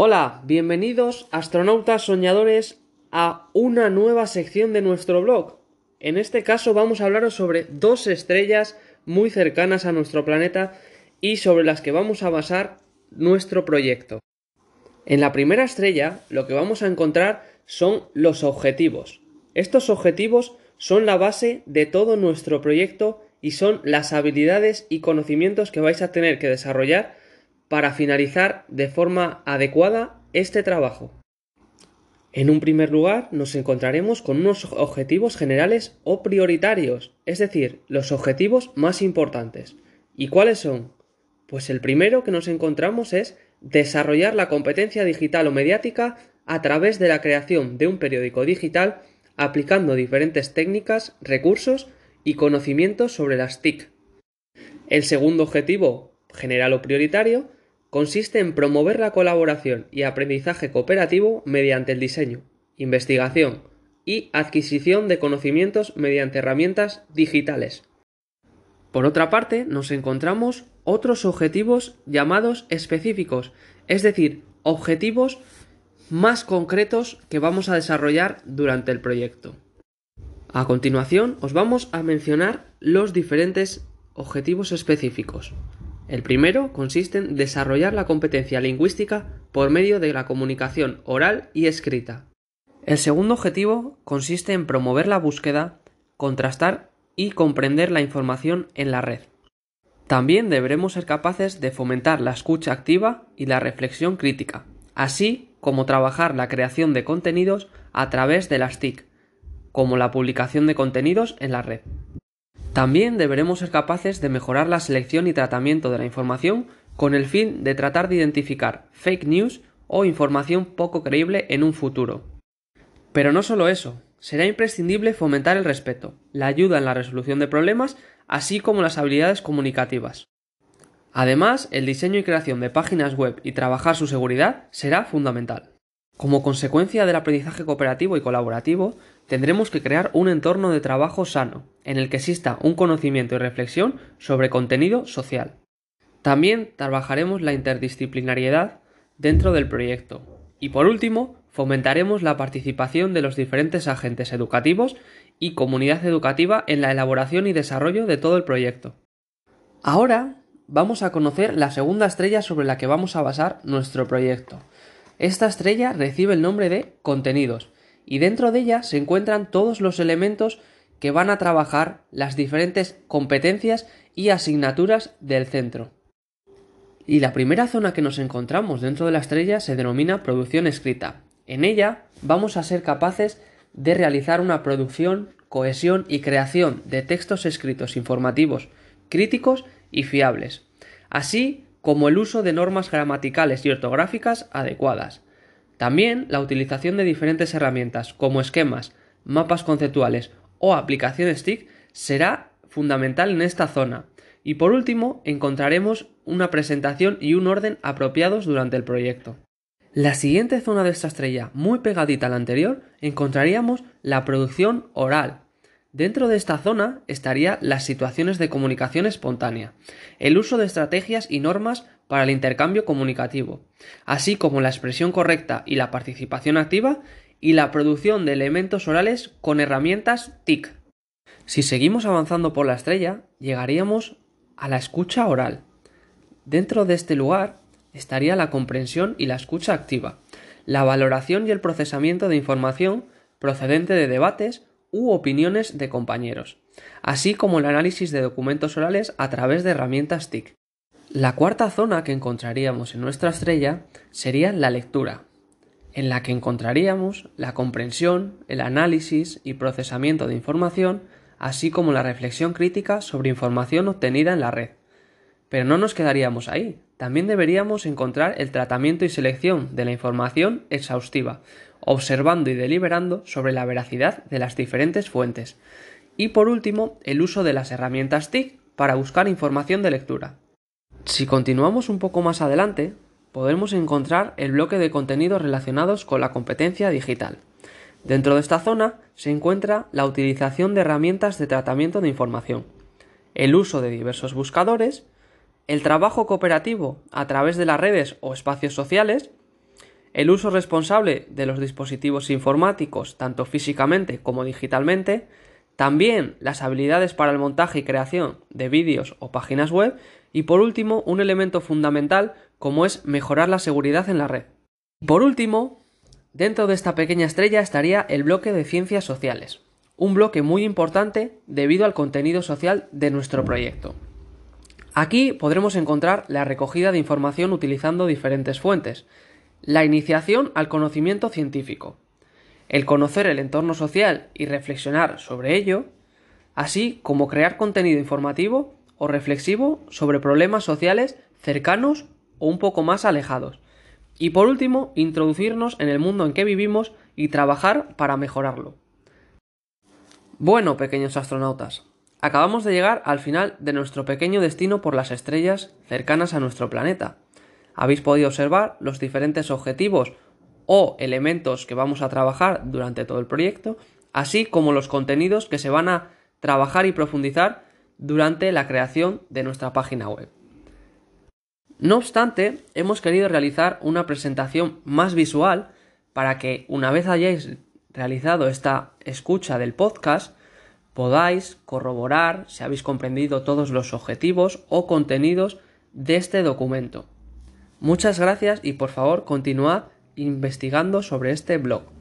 Hola, bienvenidos astronautas soñadores a una nueva sección de nuestro blog. En este caso vamos a hablaros sobre dos estrellas muy cercanas a nuestro planeta y sobre las que vamos a basar nuestro proyecto. En la primera estrella lo que vamos a encontrar son los objetivos. Estos objetivos son la base de todo nuestro proyecto y son las habilidades y conocimientos que vais a tener que desarrollar para finalizar de forma adecuada este trabajo. En un primer lugar, nos encontraremos con unos objetivos generales o prioritarios, es decir, los objetivos más importantes. ¿Y cuáles son? Pues el primero que nos encontramos es desarrollar la competencia digital o mediática a través de la creación de un periódico digital aplicando diferentes técnicas, recursos y conocimientos sobre las TIC. El segundo objetivo, general o prioritario, consiste en promover la colaboración y aprendizaje cooperativo mediante el diseño, investigación y adquisición de conocimientos mediante herramientas digitales. Por otra parte, nos encontramos otros objetivos llamados específicos, es decir, objetivos más concretos que vamos a desarrollar durante el proyecto. A continuación, os vamos a mencionar los diferentes objetivos específicos. El primero consiste en desarrollar la competencia lingüística por medio de la comunicación oral y escrita. El segundo objetivo consiste en promover la búsqueda, contrastar y comprender la información en la red. También deberemos ser capaces de fomentar la escucha activa y la reflexión crítica, así como trabajar la creación de contenidos a través de las TIC, como la publicación de contenidos en la red. También deberemos ser capaces de mejorar la selección y tratamiento de la información con el fin de tratar de identificar fake news o información poco creíble en un futuro. Pero no solo eso, será imprescindible fomentar el respeto, la ayuda en la resolución de problemas, así como las habilidades comunicativas. Además, el diseño y creación de páginas web y trabajar su seguridad será fundamental. Como consecuencia del aprendizaje cooperativo y colaborativo, tendremos que crear un entorno de trabajo sano, en el que exista un conocimiento y reflexión sobre contenido social. También trabajaremos la interdisciplinariedad dentro del proyecto. Y por último, fomentaremos la participación de los diferentes agentes educativos y comunidad educativa en la elaboración y desarrollo de todo el proyecto. Ahora vamos a conocer la segunda estrella sobre la que vamos a basar nuestro proyecto, esta estrella recibe el nombre de contenidos y dentro de ella se encuentran todos los elementos que van a trabajar las diferentes competencias y asignaturas del centro. Y la primera zona que nos encontramos dentro de la estrella se denomina producción escrita. En ella vamos a ser capaces de realizar una producción, cohesión y creación de textos escritos informativos, críticos y fiables, así como el uso de normas gramaticales y ortográficas adecuadas. También la utilización de diferentes herramientas como esquemas, mapas conceptuales o aplicaciones TIC será fundamental en esta zona. Y por último, encontraremos una presentación y un orden apropiados durante el proyecto. La siguiente zona de esta estrella, muy pegadita a la anterior, encontraríamos la producción oral, Dentro de esta zona estaría las situaciones de comunicación espontánea, el uso de estrategias y normas para el intercambio comunicativo, así como la expresión correcta y la participación activa y la producción de elementos orales con herramientas TIC. Si seguimos avanzando por la estrella, llegaríamos a la escucha oral. Dentro de este lugar estaría la comprensión y la escucha activa, la valoración y el procesamiento de información procedente de debates u opiniones de compañeros, así como el análisis de documentos orales a través de herramientas TIC. La cuarta zona que encontraríamos en nuestra estrella sería la lectura, en la que encontraríamos la comprensión, el análisis y procesamiento de información, así como la reflexión crítica sobre información obtenida en la red. Pero no nos quedaríamos ahí, también deberíamos encontrar el tratamiento y selección de la información exhaustiva, observando y deliberando sobre la veracidad de las diferentes fuentes. Y por último, el uso de las herramientas TIC para buscar información de lectura. Si continuamos un poco más adelante, podremos encontrar el bloque de contenidos relacionados con la competencia digital. Dentro de esta zona se encuentra la utilización de herramientas de tratamiento de información, el uso de diversos buscadores, el trabajo cooperativo a través de las redes o espacios sociales, el uso responsable de los dispositivos informáticos, tanto físicamente como digitalmente, también las habilidades para el montaje y creación de vídeos o páginas web y por último un elemento fundamental como es mejorar la seguridad en la red. Por último, dentro de esta pequeña estrella estaría el bloque de ciencias sociales, un bloque muy importante debido al contenido social de nuestro proyecto. Aquí podremos encontrar la recogida de información utilizando diferentes fuentes, la iniciación al conocimiento científico, el conocer el entorno social y reflexionar sobre ello, así como crear contenido informativo o reflexivo sobre problemas sociales cercanos o un poco más alejados. Y por último, introducirnos en el mundo en que vivimos y trabajar para mejorarlo. Bueno, pequeños astronautas, acabamos de llegar al final de nuestro pequeño destino por las estrellas cercanas a nuestro planeta. Habéis podido observar los diferentes objetivos o elementos que vamos a trabajar durante todo el proyecto, así como los contenidos que se van a trabajar y profundizar durante la creación de nuestra página web. No obstante, hemos querido realizar una presentación más visual para que una vez hayáis realizado esta escucha del podcast, podáis corroborar si habéis comprendido todos los objetivos o contenidos de este documento. Muchas gracias y por favor continuad investigando sobre este blog.